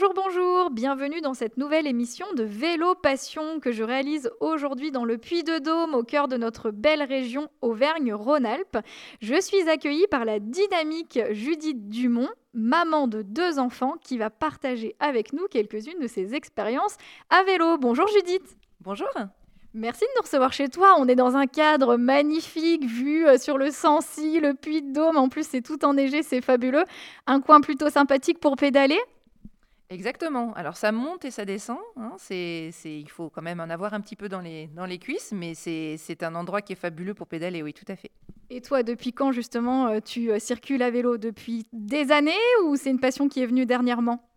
Bonjour, bonjour, bienvenue dans cette nouvelle émission de Vélo Passion que je réalise aujourd'hui dans le Puy-de-Dôme, au cœur de notre belle région Auvergne-Rhône-Alpes. Je suis accueillie par la dynamique Judith Dumont, maman de deux enfants, qui va partager avec nous quelques-unes de ses expériences à vélo. Bonjour Judith. Bonjour. Merci de nous recevoir chez toi. On est dans un cadre magnifique, vu euh, sur le Sancy, le Puy-de-Dôme. En plus, c'est tout enneigé, c'est fabuleux. Un coin plutôt sympathique pour pédaler. Exactement. Alors ça monte et ça descend. Hein. C'est, il faut quand même en avoir un petit peu dans les, dans les cuisses, mais c'est, c'est un endroit qui est fabuleux pour pédaler, oui, tout à fait. Et toi, depuis quand justement euh, tu euh, circules à vélo? Depuis des années ou c'est une passion qui est venue dernièrement?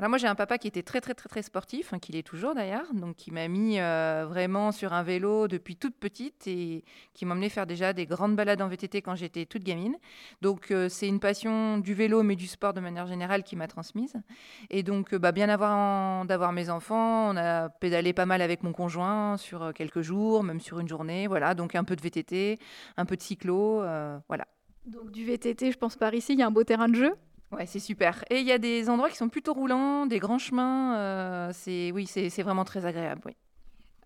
Alors moi j'ai un papa qui était très très très très sportif, hein, qui l'est toujours d'ailleurs, donc qui m'a mis euh, vraiment sur un vélo depuis toute petite et qui m'emmenait faire déjà des grandes balades en VTT quand j'étais toute gamine. Donc euh, c'est une passion du vélo mais du sport de manière générale qui m'a transmise. Et donc euh, bah, bien avant d'avoir mes enfants, on a pédalé pas mal avec mon conjoint sur quelques jours, même sur une journée, voilà. Donc un peu de VTT, un peu de cyclo, voilà. Donc du VTT, je pense par ici, il y a un beau terrain de jeu? Ouais, c'est super. Et il y a des endroits qui sont plutôt roulants, des grands chemins. Euh, c'est oui, c'est vraiment très agréable.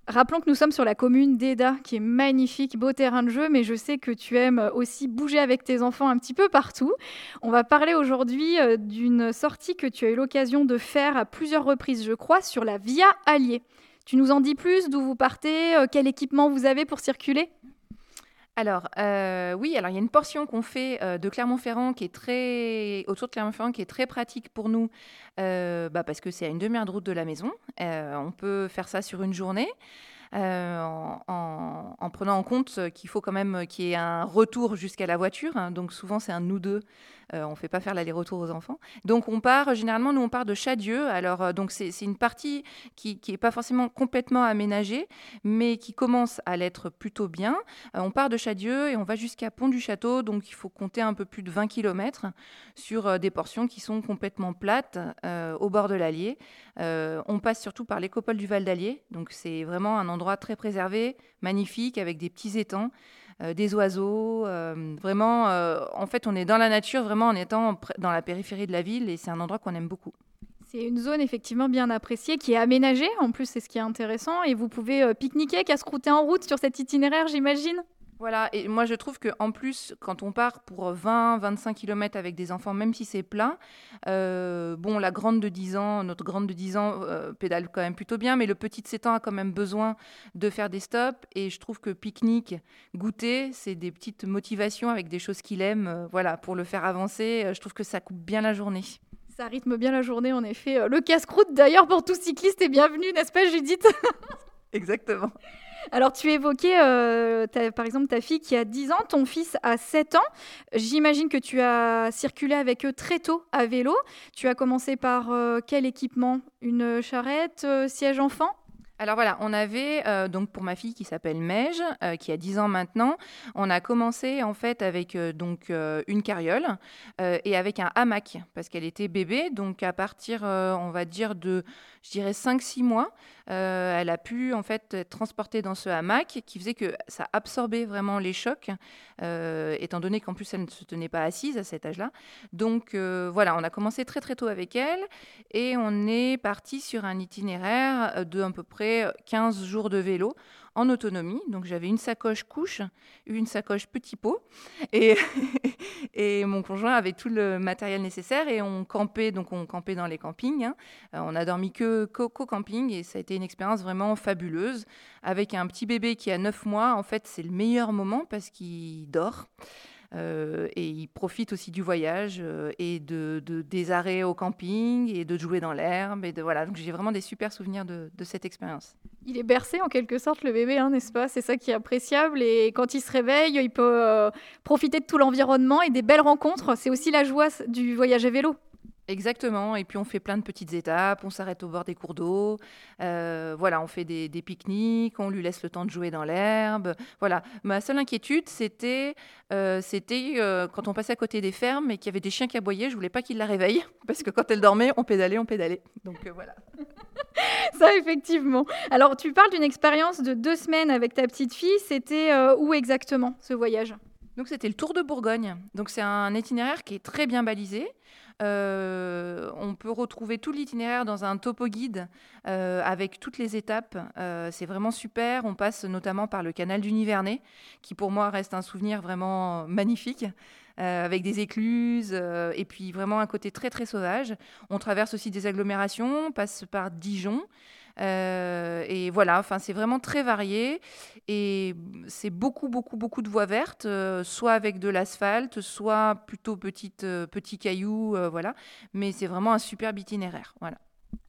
Rappelons que nous sommes sur la commune d'Eda, qui est magnifique, beau terrain de jeu, mais je sais que tu aimes aussi bouger avec tes enfants un petit peu partout. On va parler aujourd'hui euh, d'une sortie que tu as eu l'occasion de faire à plusieurs reprises, je crois, sur la Via Allier. Tu nous en dis plus, d'où vous partez, euh, quel équipement vous avez pour circuler? Alors, euh, oui, alors il y a une portion qu'on fait euh, de Clermont-Ferrand qui est très autour de Clermont-Ferrand qui est très pratique pour nous euh, bah, parce que c'est à une demi-heure de route de la maison. on peut faire ça sur une journée. En, prenant en compte qu'il faut quand même qu'il y ait un retour jusqu'à la voiture. Hein. donc souvent c'est un nous deux euh, on ne fait pas faire l'aller-retour aux enfants. Donc on part, généralement, nous on part de Chadieu. Alors euh, donc c'est une partie qui n'est pas forcément complètement aménagée, mais qui commence à l'être plutôt bien. Euh, on part de Chadieu et on va jusqu'à Pont du Château, donc il faut compter un peu plus de 20 km sur des portions qui sont complètement plates au bord de l'Allier. on passe surtout par l'écopole du Val d'Allier, donc c'est vraiment un endroit très préservé, magnifique, avec des petits étangs. Euh, des oiseaux. Euh, vraiment, euh, en fait, on est dans la nature, vraiment en étant dans la périphérie de la ville, et c'est un endroit qu'on aime beaucoup. C'est une zone effectivement bien appréciée qui est aménagée, en plus c'est ce qui est intéressant, et vous pouvez pique-niquer, casse-croûter en route sur cet itinéraire, j'imagine? Voilà, et moi je trouve qu'en plus, quand on part pour 20-25 km avec des enfants, même si c'est plat, euh, bon, la grande de 10 ans, notre grande de 10 ans euh, pédale quand même plutôt bien, mais le petit de 7 ans a quand même besoin de faire des stops. Et je trouve que pique-nique, goûter, c'est des petites motivations avec des choses qu'il aime, euh, voilà, pour le faire avancer. je trouve que ça coupe bien la journée. Ça rythme bien la journée, en effet. Le casse-croûte, d'ailleurs, pour tout cycliste est bienvenu, n'est-ce pas, Judith? Exactement. Alors, tu évoquais, euh, par exemple, ta fille qui a 10 ans, ton fils a 7 ans. J'imagine que tu as circulé avec eux très tôt à vélo. Tu as commencé par euh, quel équipement? Une charrette, euh, siège enfant? Alors voilà, on avait donc pour ma fille qui s'appelle Meige, qui a 10 ans maintenant, on a commencé en fait avec donc une carriole et avec un hamac parce qu'elle était bébé, donc à partir on va dire de je dirais 5-6 mois, euh, elle a pu en fait être transportée dans ce hamac qui faisait que ça absorbait vraiment les chocs, euh, étant donné qu'en plus elle ne se tenait pas assise à cet âge-là. Donc euh, voilà, on a commencé très très tôt avec elle et on est parti sur un itinéraire de à peu près 15 jours de vélo en autonomie. Donc j'avais une sacoche couche, une sacoche petit pot, et, et mon conjoint avait tout le matériel nécessaire et on campait, donc on campait dans les campings. Hein. Euh, on a dormi que qu'au camping et ça a été une expérience vraiment fabuleuse. Avec un petit bébé qui a 9 mois, en fait c'est le meilleur moment parce qu'il dort. Euh, et il profite aussi du voyage euh, et de, des arrêts au camping et de jouer dans l'herbe. Et de, voilà. Donc j'ai vraiment des super souvenirs de, cette expérience. Il est bercé en quelque sorte le bébé, hein, n'est-ce pas? C'est ça qui est appréciable. Et quand il se réveille, il peut euh, profiter de tout l'environnement et des belles rencontres. C'est aussi la joie du voyage à vélo. Exactement, et puis on fait plein de petites étapes, on s'arrête au bord des cours d'eau, euh, voilà, on fait des, pique-niques, on lui laisse le temps de jouer dans l'herbe. Voilà, ma seule inquiétude, c'était euh, c'était euh, quand on passait à côté des fermes et qu'il y avait des chiens qui aboyaient, je voulais pas qu'ils la réveillent, parce que quand elle dormait, on pédalait, on pédalait. Donc voilà. Ça, effectivement. Alors, tu parles d'une expérience de deux semaines avec ta petite fille, c'était où exactement ce voyage? Donc c'était le Tour de Bourgogne. Donc c'est un itinéraire qui est très bien balisé. Euh, on peut retrouver tout l'itinéraire dans un topo guide euh, avec toutes les étapes. Euh, c'est vraiment super. On passe notamment par le canal du Nivernais, qui pour moi reste un souvenir vraiment magnifique. avec des écluses et puis vraiment un côté très très sauvage. On traverse aussi des agglomérations, on passe par Dijon, euh, et voilà, enfin, c'est vraiment très varié. Et c'est beaucoup, beaucoup, beaucoup de voies vertes, euh, soit avec de l'asphalte, soit plutôt petite, euh, petits cailloux, voilà. Mais c'est vraiment un superbe itinéraire, voilà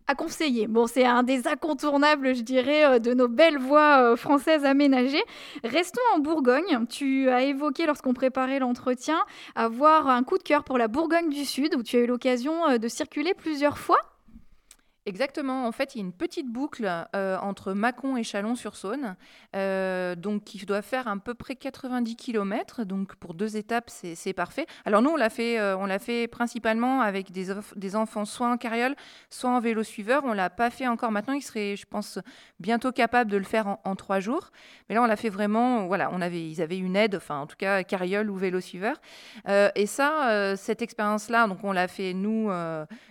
à conseiller. Bon, c'est un des incontournables, je dirais, de nos belles voies françaises aménagées. Restons en Bourgogne. Tu as évoqué, lorsqu'on préparait l'entretien, avoir un coup de cœur pour la Bourgogne du Sud, où tu as eu l'occasion de circuler plusieurs fois. Exactement. En fait, il y a une petite boucle euh, entre Mâcon et Chalon-sur-Saône, euh, donc qui doit faire à peu près 90 km. Donc pour deux étapes, c'est parfait. Alors nous, on l'a fait, euh, on l'a fait principalement avec des, enfants soit en carriole, soit en vélo suiveur. On l'a pas fait encore maintenant. Il serait, je pense, bientôt capable de le faire en, trois jours. Mais là, on l'a fait vraiment. Voilà, on avait, ils avaient une aide, enfin en tout cas carriole ou vélo suiveur. et ça, cette expérience-là, donc on l'a fait nous,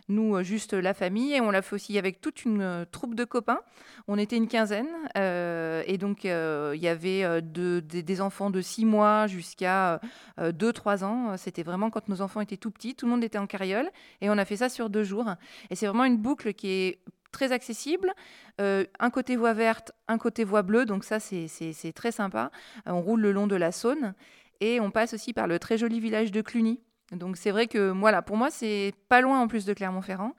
nous juste la famille, et on l'a fait aussi avec toute une euh, troupe de copains. On était une quinzaine. Euh, et donc, euh, il y avait des enfants de 6 mois jusqu'à 2-3 ans. C'était vraiment quand nos enfants étaient tout petits. Tout le monde était en carriole. Et on a fait ça sur deux jours. Et c'est vraiment une boucle qui est très accessible. un côté voie verte, un côté voie bleue. Donc ça, c'est très sympa. on roule le long de la Saône. Et on passe aussi par le très joli village de Cluny. Donc c'est vrai que voilà, pour moi, c'est pas loin en plus de Clermont-Ferrand.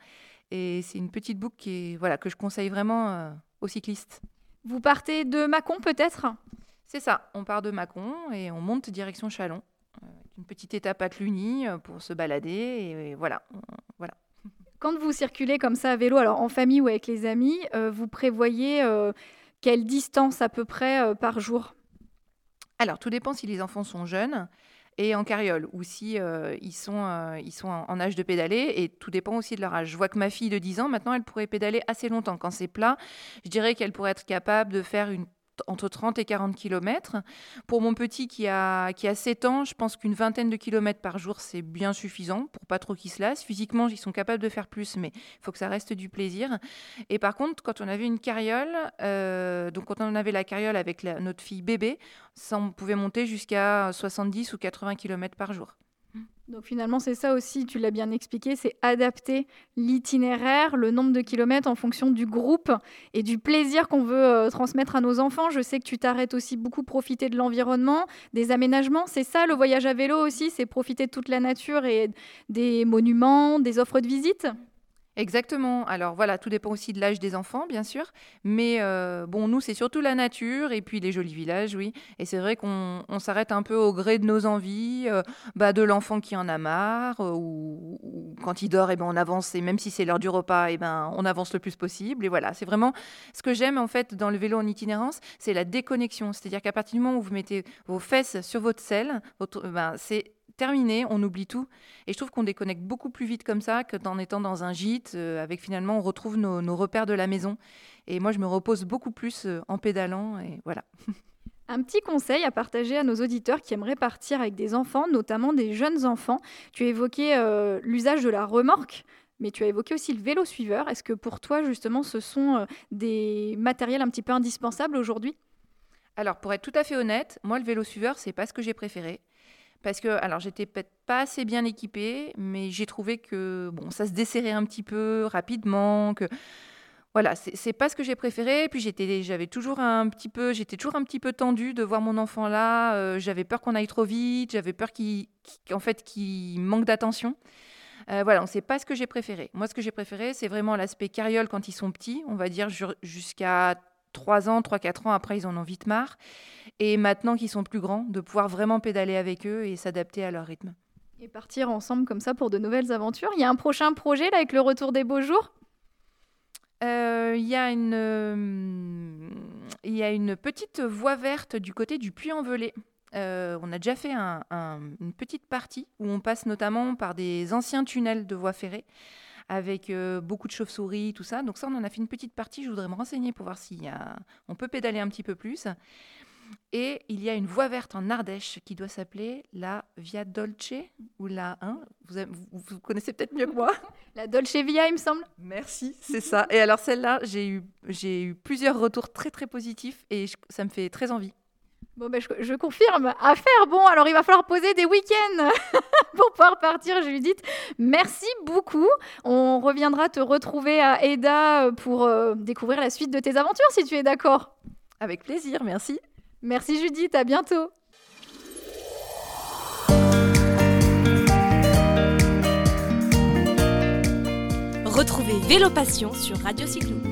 Et c'est une petite boucle qui voilà, que je conseille vraiment euh, aux cyclistes. Vous partez de Mâcon peut-être? C'est ça, on part de Mâcon et on monte direction Chalon. Euh, une petite étape à Cluny euh, pour se balader et, voilà, voilà. Quand vous circulez comme ça à vélo, alors en famille ou avec les amis, vous prévoyez quelle distance à peu près par jour? Alors tout dépend si les enfants sont jeunes et en carriole, ou si euh, ils sont, euh, ils sont en, âge de pédaler, et tout dépend aussi de leur âge. Je vois que ma fille de 10 ans, maintenant, elle pourrait pédaler assez longtemps. Quand c'est plat, je dirais qu'elle pourrait être capable de faire une entre 30 et 40 km. Pour mon petit qui a, qui a 7 ans, je pense qu'une vingtaine de kilomètres par jour, c'est bien suffisant pour pas trop qu'ils se lassent. Physiquement, ils sont capables de faire plus, mais il faut que ça reste du plaisir. Et par contre, quand on avait une carriole, euh, donc quand on avait la carriole avec notre fille bébé, ça, on pouvait monter jusqu'à 70 ou 80 km par jour. Donc finalement, c'est ça aussi, tu l'as bien expliqué, c'est adapter l'itinéraire, le nombre de kilomètres en fonction du groupe et du plaisir qu'on veut euh, transmettre à nos enfants. Je sais que tu t'arrêtes aussi beaucoup profiter de l'environnement, des aménagements. C'est ça le voyage à vélo aussi, c'est profiter de toute la nature et des monuments, des offres de visite? Exactement. Alors voilà, tout dépend aussi de l'âge des enfants, bien sûr. Mais euh, bon, nous, c'est surtout la nature et puis les jolis villages, oui. Et c'est vrai qu'on s'arrête un peu au gré de nos envies, euh, bah, de l'enfant qui en a marre, euh, ou, quand il dort, et eh ben, on avance. Et même si c'est l'heure du repas, et eh ben, on avance le plus possible. Et voilà, c'est vraiment ce que j'aime en fait dans le vélo en itinérance, c'est la déconnexion. C'est-à-dire qu'à partir du moment où vous mettez vos fesses sur votre selle, ben, c'est terminé, on oublie tout. Et je trouve qu'on déconnecte beaucoup plus vite comme ça qu'en étant dans un gîte, euh, avec finalement on retrouve nos, repères de la maison. Et moi, je me repose beaucoup plus euh, en pédalant, et voilà. Un petit conseil à partager à nos auditeurs qui aimeraient partir avec des enfants, notamment des jeunes enfants. Tu as évoqué euh, l'usage de la remorque, mais tu as évoqué aussi le vélo suiveur. Est-ce que pour toi, justement, ce sont des matériels un petit peu indispensables aujourd'hui? Alors, pour être tout à fait honnête, moi, le vélo suiveur, c'est pas ce que j'ai préféré. Parce que, alors, j'étais peut-être pas assez bien équipée, mais j'ai trouvé que bon, ça se desserrait un petit peu rapidement, que voilà, c'est pas ce que j'ai préféré. Puis j'étais, j'avais toujours un petit peu, j'étais toujours un petit peu tendue de voir mon enfant là. Euh, j'avais peur qu'on aille trop vite, j'avais peur qu'il, qu'en fait, qu'il manque d'attention. Euh, voilà, on sait pas ce que j'ai préféré. Moi, ce que j'ai préféré, c'est vraiment l'aspect carriole quand ils sont petits, on va dire jusqu'à 3 ans, 3-4 ans après, ils en ont vite marre. Et maintenant qu'ils sont plus grands, de pouvoir vraiment pédaler avec eux et s'adapter à leur rythme. Et partir ensemble comme ça pour de nouvelles aventures. Il y a un prochain projet là avec le retour des beaux jours? Euh, Il y, a une, il y a une petite voie verte du côté du Puy-en-Velay. on a déjà fait une petite partie où on passe notamment par des anciens tunnels de voie ferrée avec beaucoup de chauves-souris, tout ça. Donc ça, on en a fait une petite partie. Je voudrais me renseigner pour voir si on peut pédaler un petit peu plus. Et il y a une voie verte en Ardèche qui doit s'appeler la Via Dolce ou la hein, vous, vous, connaissez peut-être mieux que moi. La Dolce Via, il me semble. Merci, c'est ça. Et alors celle-là, j'ai eu j'ai eu plusieurs retours très très positifs et ça me fait très envie. Bon, ben, je, je, confirme. À faire. Bon, alors il va falloir poser des week-ends pour pouvoir partir, Judith. Merci beaucoup. On reviendra te retrouver à Eda pour euh, découvrir la suite de tes aventures, si tu es d'accord. Avec plaisir, merci. Merci Judith, à bientôt. Retrouvez Vélo Passion sur Radio Cyclo.